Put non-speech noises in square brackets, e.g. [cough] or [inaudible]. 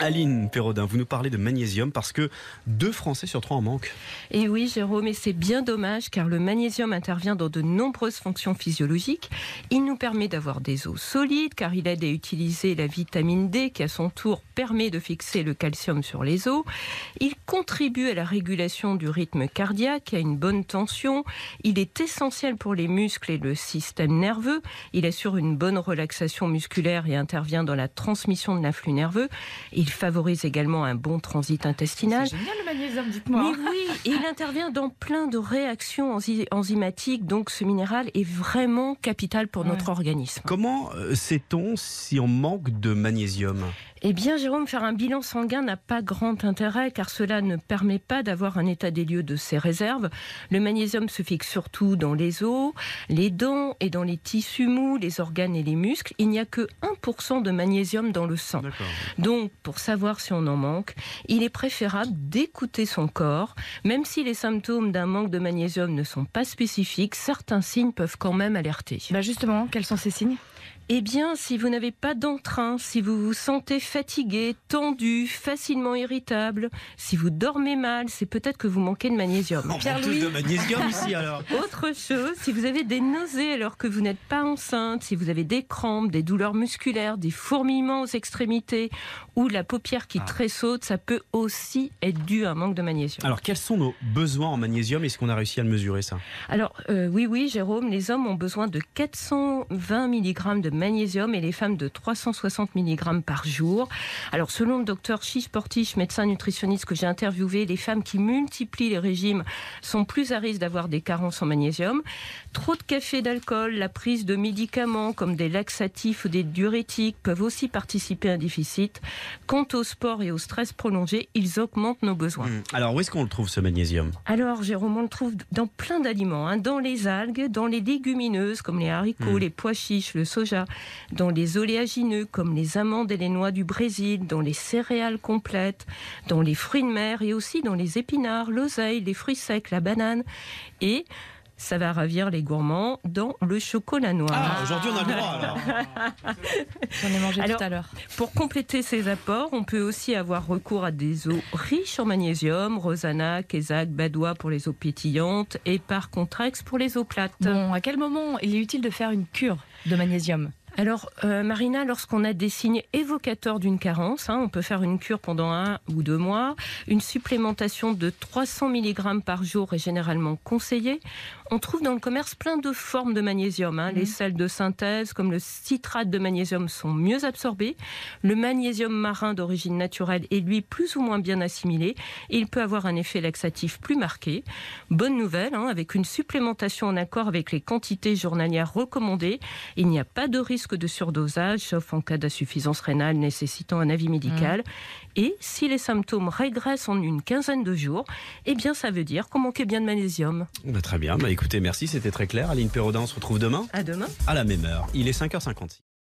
Aline Perrodin, vous nous parlez de magnésium parce que deux Français sur trois en manquent. Et oui, Jérôme, et c'est bien dommage car le magnésium intervient dans de nombreuses fonctions physiologiques. Il nous permet d'avoir des os solides car il aide à utiliser la vitamine D qui à son tour permet de fixer le calcium sur les os. Il contribue à la régulation du rythme cardiaque, à une bonne tension. Il est essentiel pour les muscles et le système nerveux. Il assure une bonne relaxation musculaire et intervient dans la transmission de l'influx nerveux. Favorise également un bon transit intestinal. C'est génial le magnésium, dites-moi. Mais oui, et il intervient dans plein de réactions enzy- enzymatiques, donc ce minéral est vraiment capital pour notre organisme. Comment euh, sait-on si on manque de magnésium? Eh bien, Jérôme, faire un bilan sanguin n'a pas grand intérêt car cela ne permet pas d'avoir un état des lieux de ses réserves. Le magnésium se fixe surtout dans les os, les dents et dans les tissus mous, les organes et les muscles. Il n'y a que 1% de magnésium dans le sang. Donc, pour savoir si on en manque, il est préférable d'écouter son corps. Même si les symptômes d'un manque de magnésium ne sont pas spécifiques, certains signes peuvent quand même alerter. Bah justement, quels sont ces signes? Eh bien, si vous n'avez pas d'entrain, si vous vous sentez fatigué, tendu, facilement irritable, si vous dormez mal, c'est peut-être que vous manquez de magnésium. On manque tous de magnésium ici [laughs] alors. Autre chose, si vous avez des nausées alors que vous n'êtes pas enceinte, si vous avez des crampes, des douleurs musculaires, des fourmillements aux extrémités ou la paupière qui tressaute, ça peut aussi être dû à un manque de magnésium. Alors quels sont nos besoins en magnésium? Est-ce qu'on a réussi à le mesurer ça? Alors euh, oui, oui, Jérôme, les hommes ont besoin de 420 mg de magnésium et les femmes de 360 mg par jour. Alors selon le docteur Chiche Portiche, médecin nutritionniste que j'ai interviewé, les femmes qui multiplient les régimes sont plus à risque d'avoir des carences en magnésium. Trop de café, d'alcool, la prise de médicaments comme des laxatifs ou des diurétiques peuvent aussi participer à un déficit. Quant au sport et au stress prolongé, ils augmentent nos besoins. Hmm. Alors où est-ce qu'on le trouve ce magnésium? Alors, Jérôme, on le trouve dans plein d'aliments, hein, dans les algues, dans les légumineuses comme les haricots, Mm. les pois chiches, le dans les oléagineux comme les amandes et les noix du Brésil, dans les céréales complètes, dans les fruits de mer et aussi dans les épinards, l'oseille, les fruits secs, la banane et ça va ravir les gourmands dans le chocolat noir. Ah, aujourd'hui on a le droit alors. [laughs] J'en ai mangé Alors- tout à l'heure. Pour compléter ces apports, on peut aussi avoir recours à des eaux riches en magnésium, Rosana, Kézak, Badois pour les eaux pétillantes et par Contrex pour les eaux plates. Bon, à quel moment il est utile de faire une cure de magnésium? Alors, euh, Marina, lorsqu'on a des signes évocateurs d'une carence, hein, on peut faire une cure pendant un ou deux mois. Une supplémentation de 300 mg par jour est généralement conseillée. On trouve dans le commerce plein de formes de magnésium. hein. Les sels de synthèse, comme le citrate de magnésium, sont mieux absorbés. Le magnésium marin d'origine naturelle est lui plus ou moins bien assimilé. Et il peut avoir un effet laxatif plus marqué. Bonne nouvelle, hein, avec une supplémentation en accord avec les quantités journalières recommandées, il n'y a pas de risque de surdosage, sauf en cas d'insuffisance rénale nécessitant un avis médical. Et si les symptômes régressent en une quinzaine de jours, eh bien ça veut dire qu'on manquait bien de magnésium. Bah, très bien, bah, écoutez, merci, c'était très clair. Aline Perrodin, on se retrouve demain À demain. à la même heure. Il est 5h56.